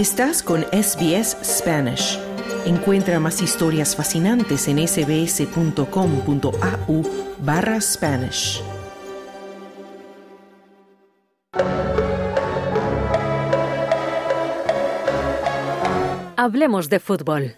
Estás con SBS Spanish. Encuentra más historias fascinantes en sbs.com.au barra Spanish. Hablemos de fútbol.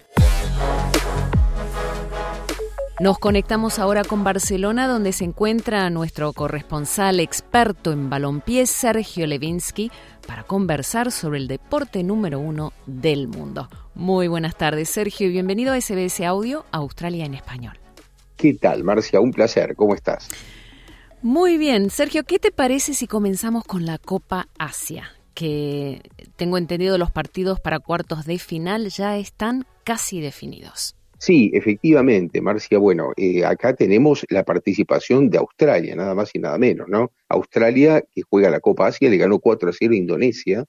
Nos conectamos ahora con Barcelona, donde se encuentra nuestro corresponsal experto en balompié, Sergio Levinsky, para conversar sobre el deporte número uno del mundo. Muy buenas tardes, Sergio, y bienvenido a SBS Audio, Australia en Español. ¿Qué tal, Marcia? Un placer. ¿Cómo estás? Muy bien. Sergio, ¿qué te parece si comenzamos con la Copa Asia? Que tengo entendido los partidos para cuartos de final ya están casi definidos. Sí, efectivamente, Marcia. Bueno, eh, acá tenemos la participación de Australia, nada más y nada menos, ¿no? Australia, que juega la Copa Asia, le ganó 4 a 0 a Indonesia,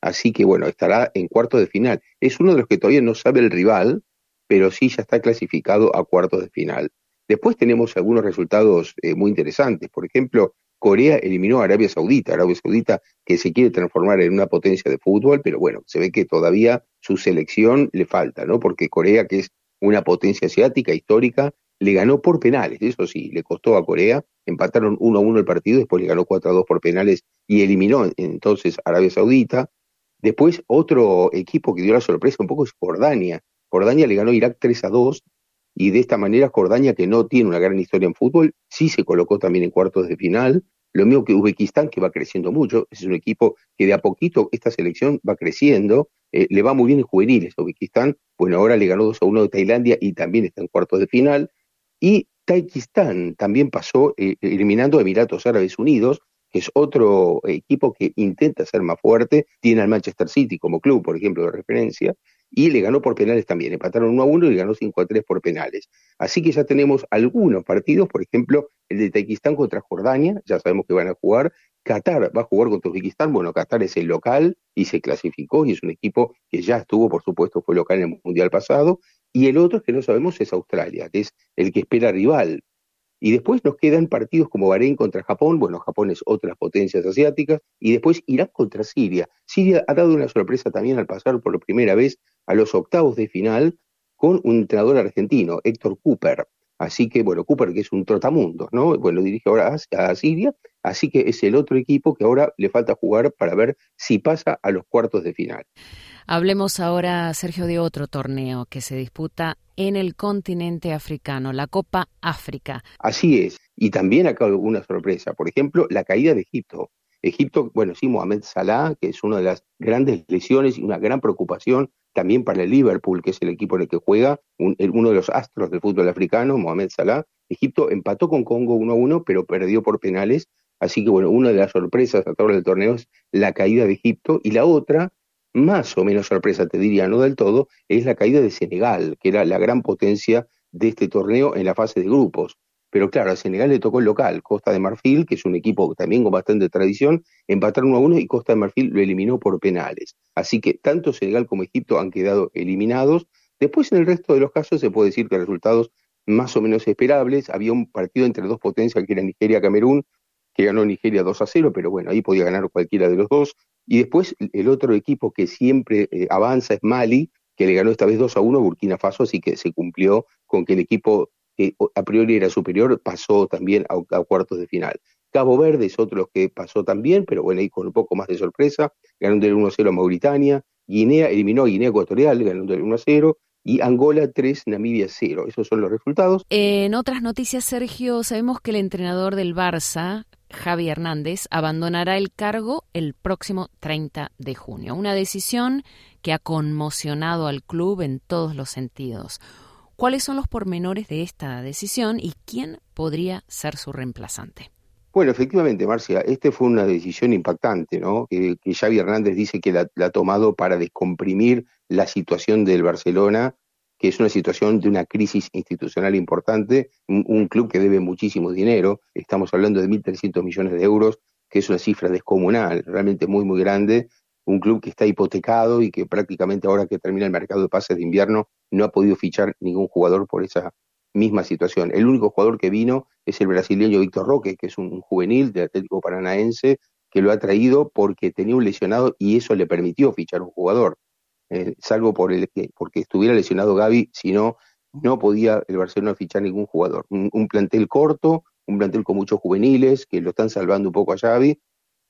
así que bueno, estará en cuartos de final. Es uno de los que todavía no sabe el rival, pero sí ya está clasificado a cuartos de final. Después tenemos algunos resultados eh, muy interesantes. Por ejemplo, Corea eliminó a Arabia Saudita, Arabia Saudita que se quiere transformar en una potencia de fútbol, pero bueno, se ve que todavía su selección le falta, ¿no? Porque Corea, que es una potencia asiática histórica, le ganó por penales, eso sí, le costó a Corea, empataron 1 a 1 el partido, después le ganó 4 a 2 por penales y eliminó entonces Arabia Saudita. Después otro equipo que dio la sorpresa un poco es Jordania. Jordania le ganó a Irak 3 a 2 y de esta manera Jordania, que no tiene una gran historia en fútbol, sí se colocó también en cuartos de final. Lo mismo que Uzbekistán, que va creciendo mucho, es un equipo que de a poquito esta selección va creciendo, eh, le va muy bien en juveniles. Uzbekistán, bueno, ahora le ganó 2 a 1 de Tailandia y también está en cuartos de final. Y Tayikistán también pasó eh, eliminando a Emiratos Árabes Unidos, que es otro equipo que intenta ser más fuerte, tiene al Manchester City como club, por ejemplo, de referencia, y le ganó por penales también. Empataron 1 a 1 y le ganó 5 a 3 por penales. Así que ya tenemos algunos partidos, por ejemplo, el de Tayikistán contra Jordania, ya sabemos que van a jugar. Qatar va a jugar contra Uzbekistán. Bueno, Qatar es el local y se clasificó y es un equipo que ya estuvo, por supuesto, fue local en el Mundial pasado. Y el otro que no sabemos es Australia, que es el que espera rival. Y después nos quedan partidos como Bahrein contra Japón, bueno, Japón es otras potencias asiáticas, y después Irán contra Siria. Siria ha dado una sorpresa también al pasar por primera vez a los octavos de final con un entrenador argentino, Héctor Cooper. Así que, bueno, Cooper, que es un trotamundo, ¿no? Bueno, dirige ahora a, Siria, así que es el otro equipo que ahora le falta jugar para ver si pasa a los cuartos de final. Hablemos ahora, Sergio, de otro torneo que se disputa en el continente africano, la Copa África. Así es, y también acá una sorpresa, por ejemplo, la caída de Egipto. Egipto, bueno, sí, Mohamed Salah, que es una de las grandes lesiones y una gran preocupación también para el Liverpool, que es el equipo en el que juega, uno de los astros del fútbol africano, Mohamed Salah. Egipto empató con Congo 1 a 1, pero perdió por penales. Así que, bueno, una de las sorpresas a través del torneo es la caída de Egipto. Y la otra, más o menos sorpresa, te diría, no del todo, es la caída de Senegal, que era la gran potencia de este torneo en la fase de grupos. Pero claro, a Senegal le tocó el local, Costa de Marfil, que es un equipo también con bastante tradición, empataron 1 a 1 y Costa de Marfil lo eliminó por penales. Así que tanto Senegal como Egipto han quedado eliminados. Después, en el resto de los casos, se puede decir que resultados más o menos esperables. Había un partido entre dos potencias que era Nigeria-Camerún, que ganó Nigeria 2 a 0, pero bueno, ahí podía ganar cualquiera de los dos. Y después el otro equipo que siempre eh, avanza es Mali, que le ganó esta vez 2 a 1 a Burkina Faso, así que se cumplió con que el equipo que a priori era superior, pasó también a, cuartos de final. Cabo Verde es otro que pasó también, pero bueno, ahí con un poco más de sorpresa, ganando el 1-0 a Mauritania, Guinea eliminó a Guinea Ecuatorial, ganando el 1-0, y Angola 3, Namibia 0. Esos son los resultados. En otras noticias, Sergio, sabemos que el entrenador del Barça, Javi Hernández, abandonará el cargo el próximo 30 de junio. Una decisión que ha conmocionado al club en todos los sentidos. ¿Cuáles son los pormenores de esta decisión y quién podría ser su reemplazante? Bueno, efectivamente, Marcia, esta fue una decisión impactante, ¿no? Que, Xavi Hernández dice que la, ha tomado para descomprimir la situación del Barcelona, que es una situación de una crisis institucional importante, un, club que debe muchísimo dinero, estamos hablando de 1.300 millones de euros, que es una cifra descomunal, realmente muy, muy grande, un club que está hipotecado y que prácticamente ahora que termina el mercado de pases de invierno no ha podido fichar ningún jugador por esa misma situación. El único jugador que vino es el brasileño Víctor Roque, que es un juvenil de Atlético Paranaense, que lo ha traído porque tenía un lesionado y eso le permitió fichar un jugador. eh, salvo por el porque estuviera lesionado Gaby, si no, no podía el Barcelona fichar ningún jugador. Un, plantel corto, un plantel con muchos juveniles que lo están salvando un poco a Xavi,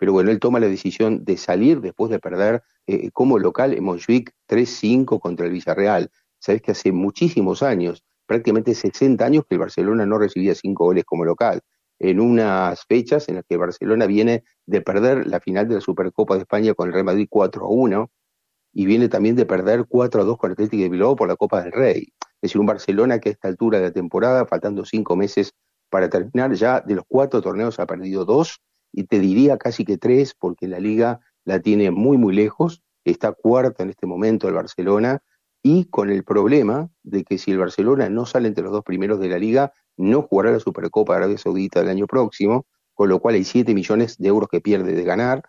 pero bueno, él toma la decisión de salir después de perder eh, como local en Montjuic 3-5 contra el Villarreal. Sabes que hace muchísimos años, prácticamente 60 años que el Barcelona no recibía cinco goles como local en unas fechas en las que Barcelona viene de perder la final de la Supercopa de España con el Real Madrid 4 a 1 y viene también de perder 4 a 2 con el Atlético de Bilbao por la Copa del Rey. Es decir, un Barcelona que a esta altura de la temporada, faltando cinco meses para terminar, ya de los cuatro torneos ha perdido dos y te diría casi que tres porque la liga la tiene muy muy lejos, está cuarta en este momento el Barcelona y con el problema de que si el Barcelona no sale entre los dos primeros de la liga, no jugará la Supercopa de Arabia Saudita el año próximo, con lo cual hay 7 millones de euros que pierde de ganar,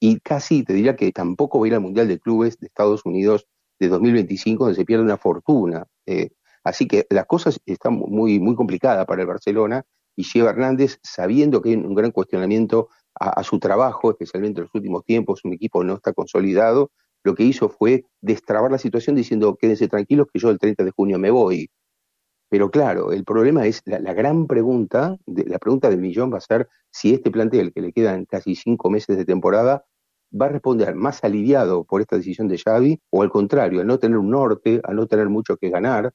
y casi te diría que tampoco va a ir al Mundial de Clubes de Estados Unidos de 2025, donde se pierde una fortuna. Eh, así que las cosas están muy, muy complicadas para el Barcelona, y lleva Hernández, sabiendo que hay un gran cuestionamiento a, su trabajo, especialmente en los últimos tiempos, un equipo no está consolidado, lo que hizo fue destrabar la situación diciendo, quédense tranquilos que yo el 30 de junio me voy. Pero claro, el problema es la, gran pregunta, la pregunta del millón va a ser si este plantel, que le quedan casi cinco meses de temporada, va a responder más aliviado por esta decisión de Xavi o al contrario, al no tener un norte, al no tener mucho que ganar,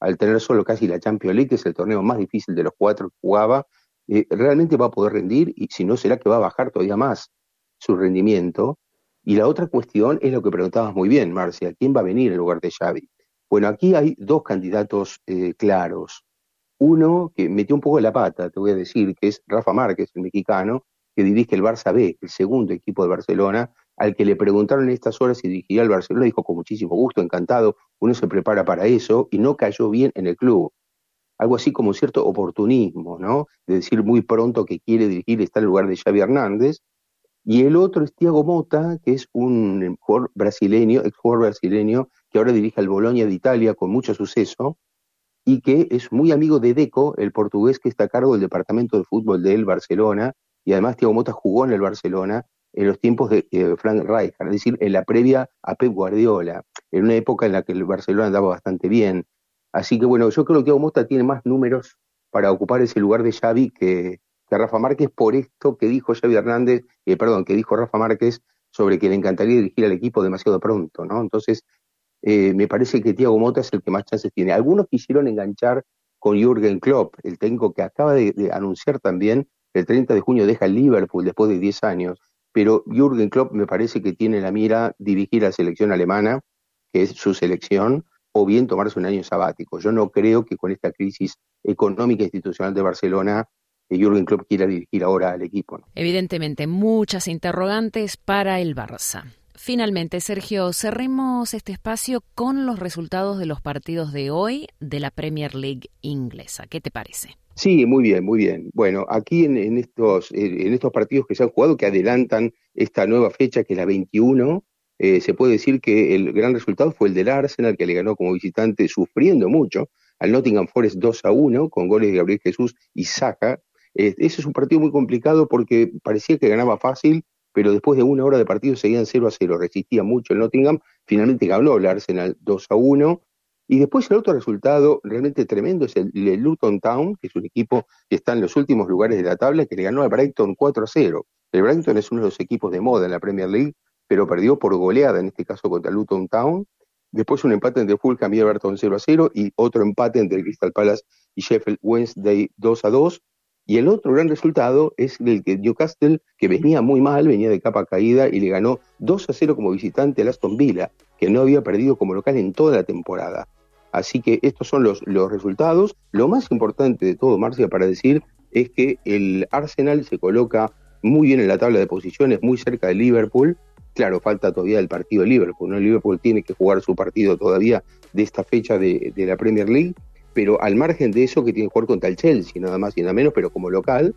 al tener solo casi la Champions League, que es el torneo más difícil de los cuatro que jugaba, eh, realmente va a poder rendir y si no será que va a bajar todavía más su rendimiento. Y la otra cuestión es lo que preguntabas muy bien, Marcia, ¿quién va a venir en lugar de Xavi? Bueno, aquí hay dos candidatos eh, claros. Uno que metió un poco la pata, te voy a decir, que es Rafa Márquez, el mexicano, que dirige el Barça B, el segundo equipo de Barcelona, al que le preguntaron en estas horas si dirigiría el Barcelona, dijo con muchísimo gusto, encantado, uno se prepara para eso y no cayó bien en el club. Algo así como cierto oportunismo, ¿no? De decir muy pronto que quiere dirigir, está en lugar de Xavi Hernández. Y el otro es Thiago Mota, que es un jugador brasileño, ex jugador brasileño, que ahora dirige al Bolonia de Italia con mucho suceso, y que es muy amigo de Deco, el portugués que está a cargo del departamento de fútbol del Barcelona, y además Thiago Mota jugó en el Barcelona en los tiempos de eh, Frank Rijkaard, es decir, en la previa a Pep Guardiola, en una época en la que el Barcelona andaba bastante bien. Así que bueno, yo creo que Thiago Mota tiene más números para ocupar ese lugar de Xavi que, Rafa Márquez por esto que dijo Xavi Hernández, eh, perdón, que dijo Rafa Márquez sobre que le encantaría dirigir al equipo demasiado pronto, ¿no? Entonces, eh, me parece que Thiago Mota es el que más chances tiene. Algunos quisieron enganchar con Jürgen Klopp, el técnico que acaba de, anunciar también el 30 de junio deja el Liverpool después de 10 años, pero Jürgen Klopp me parece que tiene la mira dirigir a la selección alemana, que es su selección, o bien tomarse un año sabático. Yo no creo que con esta crisis económica e institucional de Barcelona eh, Jürgen Klopp quiera dirigir ahora al equipo. Evidentemente, muchas interrogantes para el Barça. Finalmente, Sergio, cerremos este espacio con los resultados de los partidos de hoy de la Premier League inglesa. ¿Qué te parece? Sí, muy bien, muy bien. Bueno, aquí en, estos, en estos partidos que se han jugado, que adelantan esta nueva fecha, que es la 21, eh, se puede decir que el gran resultado fue el del Arsenal, que le ganó como visitante, sufriendo mucho, al Nottingham Forest 2 a 1, con goles de Gabriel Jesús y Saka. Eh, ese es un partido muy complicado porque parecía que ganaba fácil, pero después de una hora de partido seguían 0 a 0, resistía mucho el Nottingham, finalmente ganó el Arsenal 2 a 1, y después el otro resultado realmente tremendo es el, Luton Town, que es un equipo que está en los últimos lugares de la tabla, que le ganó al Brighton 4 a 0. El Brighton es uno de los equipos de moda en la Premier League, pero perdió por goleada, en este caso contra Luton Town. Después un empate entre Fulham y Everton 0 a 0 y otro empate entre Crystal Palace y Sheffield Wednesday 2 a 2. Y el otro gran resultado es el que Newcastle, que venía muy mal, venía de capa caída y le ganó 2 a 0 como visitante al Aston Villa, que no había perdido como local en toda la temporada. Así que estos son los, los resultados. Lo más importante de todo, Marcia, para decir, es que el Arsenal se coloca muy bien en la tabla de posiciones, muy cerca de Liverpool. Claro, falta todavía el partido de Liverpool, ¿no? Liverpool tiene que jugar su partido todavía de esta fecha de, de la Premier League, pero al margen de eso que tiene que jugar contra el Chelsea, nada más y nada menos, pero como local,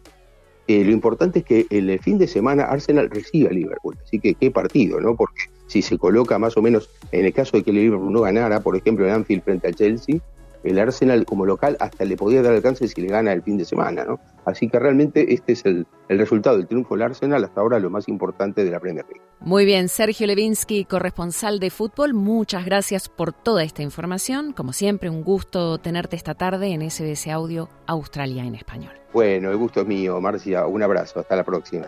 eh, lo importante es que el fin de semana Arsenal recibe a Liverpool, así que qué partido, ¿no? Porque si se coloca más o menos, en el caso de que el Liverpool no ganara, por ejemplo, en Anfield frente al Chelsea, el Arsenal como local hasta le podía dar alcance si le gana el fin de semana, ¿no? Así que realmente este es el, el resultado del triunfo del Arsenal hasta ahora lo más importante de la Premier League. Muy bien, Sergio Levinsky, corresponsal de fútbol, muchas gracias por toda esta información. Como siempre, un gusto tenerte esta tarde en SBS Audio Australia en español. Bueno, el gusto es mío, Marcia. Un abrazo, hasta la próxima.